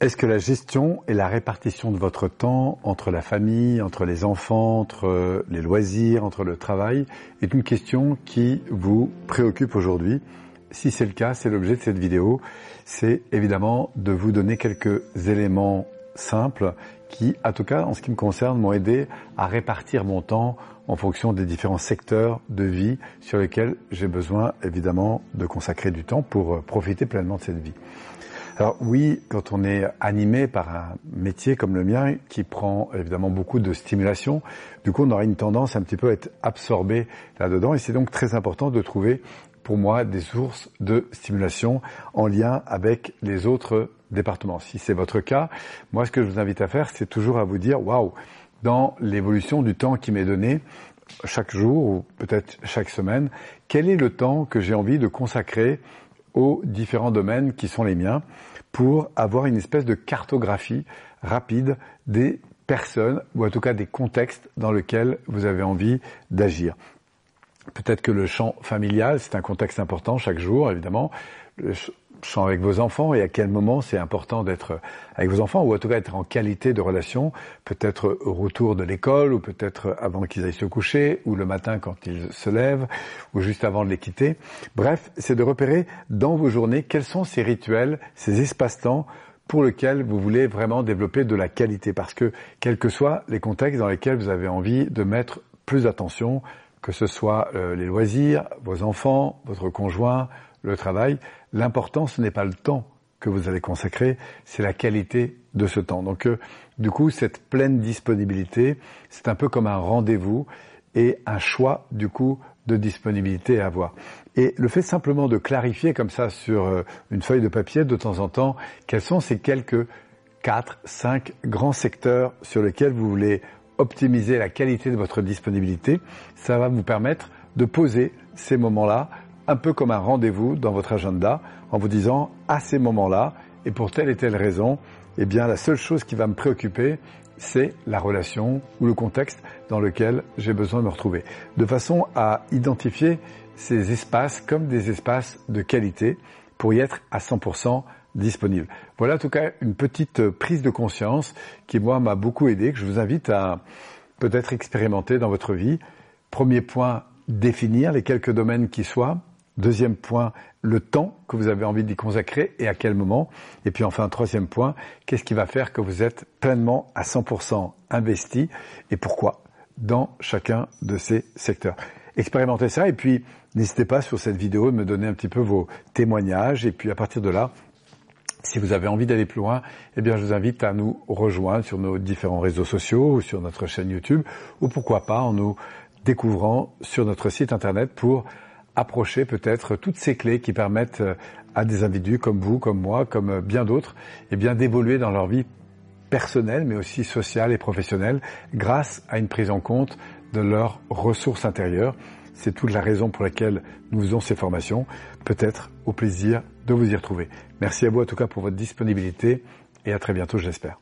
Est-ce que la gestion et la répartition de votre temps entre la famille, entre les enfants, entre les loisirs, entre le travail est une question qui vous préoccupe aujourd'hui? Si c'est le cas, c'est l'objet de cette vidéo. C'est évidemment de vous donner quelques éléments simples qui, en tout cas en ce qui me concerne, m'ont aidé à répartir mon temps en fonction des différents secteurs de vie sur lesquels j'ai besoin évidemment de consacrer du temps pour profiter pleinement de cette vie. Alors oui, quand on est animé par un métier comme le mien qui prend évidemment beaucoup de stimulation, du coup on aura une tendance un petit peu à être absorbé là-dedans et c'est donc très important de trouver pour moi des sources de stimulation en lien avec les autres départements. Si c'est votre cas, moi ce que je vous invite à faire, c'est toujours à vous dire waouh, dans l'évolution du temps qui m'est donné, chaque jour ou peut-être chaque semaine, quel est le temps que j'ai envie de consacrer aux différents domaines qui sont les miens pour avoir une espèce de cartographie rapide des personnes ou en tout cas des contextes dans lesquels vous avez envie d'agir. Peut-être que le champ familial, c'est un contexte important chaque jour, évidemment champ avec vos enfants et à quel moment c'est important d'être avec vos enfants ou en tout cas être en qualité de relation, peut-être au retour de l'école ou peut-être avant qu'ils aillent se coucher ou le matin quand ils se lèvent ou juste avant de les quitter. Bref, c'est de repérer dans vos journées quels sont ces rituels, ces espaces-temps pour lesquels vous voulez vraiment développer de la qualité parce que quels que soient les contextes dans lesquels vous avez envie de mettre plus d'attention, que ce soit euh, les loisirs, vos enfants, votre conjoint, le travail, l'important ce n'est pas le temps que vous allez consacrer, c'est la qualité de ce temps. Donc euh, du coup, cette pleine disponibilité, c'est un peu comme un rendez-vous et un choix du coup de disponibilité à avoir. Et le fait simplement de clarifier comme ça sur euh, une feuille de papier de temps en temps quels sont ces quelques quatre, cinq grands secteurs sur lesquels vous voulez optimiser la qualité de votre disponibilité, ça va vous permettre de poser ces moments-là un peu comme un rendez-vous dans votre agenda en vous disant à ces moments-là et pour telle et telle raison, eh bien la seule chose qui va me préoccuper, c'est la relation ou le contexte dans lequel j'ai besoin de me retrouver. De façon à identifier ces espaces comme des espaces de qualité pour y être à 100% disponible. Voilà en tout cas une petite prise de conscience qui moi m'a beaucoup aidé, que je vous invite à peut-être expérimenter dans votre vie. Premier point, définir les quelques domaines qui soient. Deuxième point, le temps que vous avez envie d'y consacrer et à quel moment. Et puis enfin, troisième point, qu'est-ce qui va faire que vous êtes pleinement à 100% investi et pourquoi dans chacun de ces secteurs. Expérimentez ça et puis n'hésitez pas sur cette vidéo de me donner un petit peu vos témoignages et puis à partir de là, si vous avez envie d'aller plus loin, eh bien, je vous invite à nous rejoindre sur nos différents réseaux sociaux ou sur notre chaîne YouTube ou pourquoi pas en nous découvrant sur notre site internet pour approcher peut-être toutes ces clés qui permettent euh, à des individus comme vous, comme moi, comme euh, bien d'autres, eh bien d'évoluer dans leur vie personnelle, mais aussi sociale et professionnelle, grâce à une prise en compte de leurs ressources intérieures. C'est toute la raison pour laquelle nous faisons ces formations. Peut-être au plaisir de vous y retrouver. Merci à vous en tout cas pour votre disponibilité et à très bientôt, j'espère.